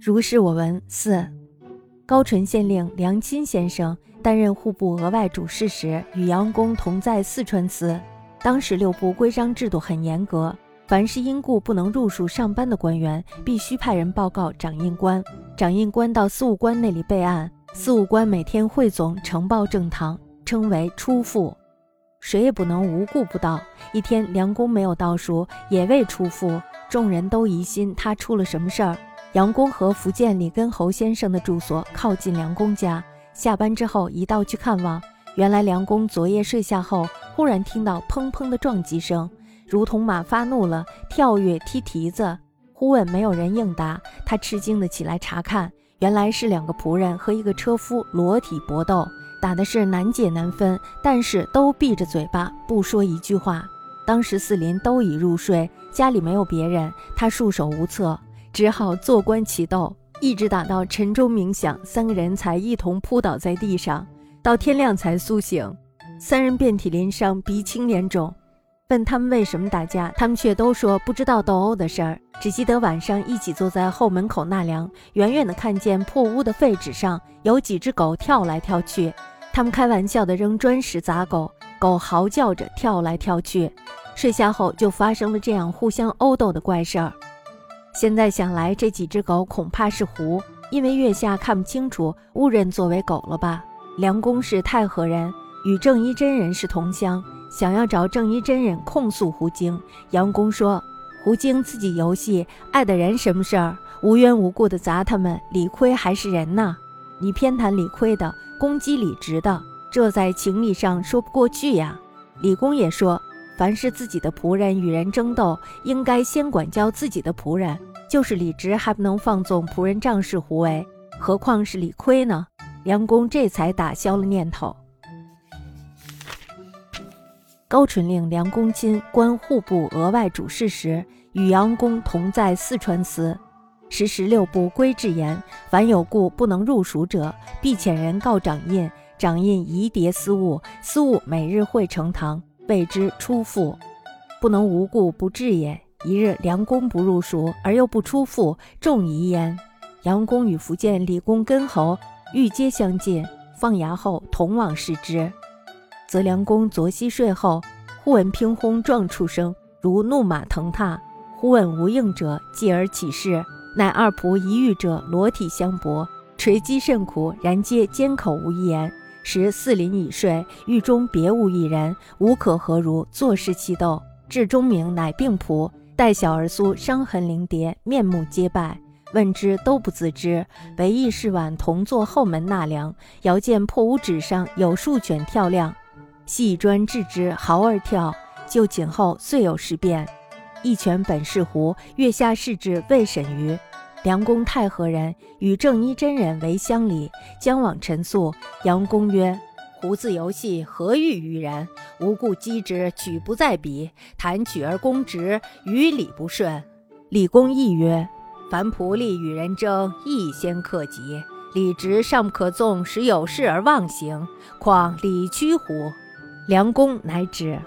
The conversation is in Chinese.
如是我闻。四，高淳县令梁钦先生担任户部额外主事时，与杨公同在四川司。当时六部规章制度很严格，凡是因故不能入署上班的官员，必须派人报告掌印官，掌印官到司务官那里备案，司务官每天汇总呈报正堂，称为出复。谁也不能无故不到。一天，梁公没有到书，也未出复，众人都疑心他出了什么事儿。杨公和福建李根侯先生的住所靠近梁公家，下班之后一道去看望。原来梁公昨夜睡下后，忽然听到砰砰的撞击声，如同马发怒了，跳跃踢蹄子。忽问没有人应答，他吃惊的起来查看，原来是两个仆人和一个车夫裸体搏斗，打的是难解难分，但是都闭着嘴巴不说一句话。当时四邻都已入睡，家里没有别人，他束手无策。只好坐观其斗，一直打到晨钟鸣响，三个人才一同扑倒在地上，到天亮才苏醒。三人遍体鳞伤，鼻青脸肿。问他们为什么打架，他们却都说不知道斗殴的事儿，只记得晚上一起坐在后门口纳凉，远远的看见破屋的废纸上有几只狗跳来跳去，他们开玩笑的扔砖石砸狗，狗嚎叫着跳来跳去。睡下后就发生了这样互相殴斗的怪事儿。现在想来，这几只狗恐怕是狐，因为月下看不清楚，误认作为狗了吧？梁公是太和人，与正一真人是同乡，想要找正一真人控诉狐精。杨公说：“狐精自己游戏，碍的人什么事儿？无缘无故的砸他们，理亏还是人呢？你偏袒理亏的，攻击理直的，这在情理上说不过去呀。”李公也说：“凡是自己的仆人与人争斗，应该先管教自己的仆人。”就是李直还不能放纵仆人仗势胡为，何况是李悝呢？梁公这才打消了念头。高淳令梁公钦官户部额外主事时，与杨公同在四川司。时十六部规制严，凡有故不能入蜀者，必遣人告掌印，掌印移牒司务，司务每日会呈堂，谓之出复，不能无故不至也。一日，梁公不入蜀，而又不出复，众疑焉。杨公与福建李公根侯欲皆相近，放衙后同往视之。则梁公昨夕睡后，忽闻乒轰撞出声，如怒马腾踏。忽闻无应者，继而起视，乃二仆一遇者裸体相搏，捶击甚苦，然皆缄口无言。时四邻已睡，狱中别无一人，无可何如，坐视其斗。至钟鸣，乃病仆。待小儿苏伤痕凌叠，面目皆败。问之，都不自知。唯义是晚同坐后门纳凉，遥见破屋纸上有数卷跳亮，细砖置之，毫而跳。就寝后，遂有事变。一拳本是胡，月下视之，未审于梁公太和人，与正一真人为乡里，将往陈诉。杨公曰。胡自游戏，何欲于人？无故击之，举不在彼。谈取而攻直，于理不顺。李公亦曰：凡仆隶与人争，亦先克己。礼直尚不可纵，使有事而忘形，况李屈乎？梁公乃止。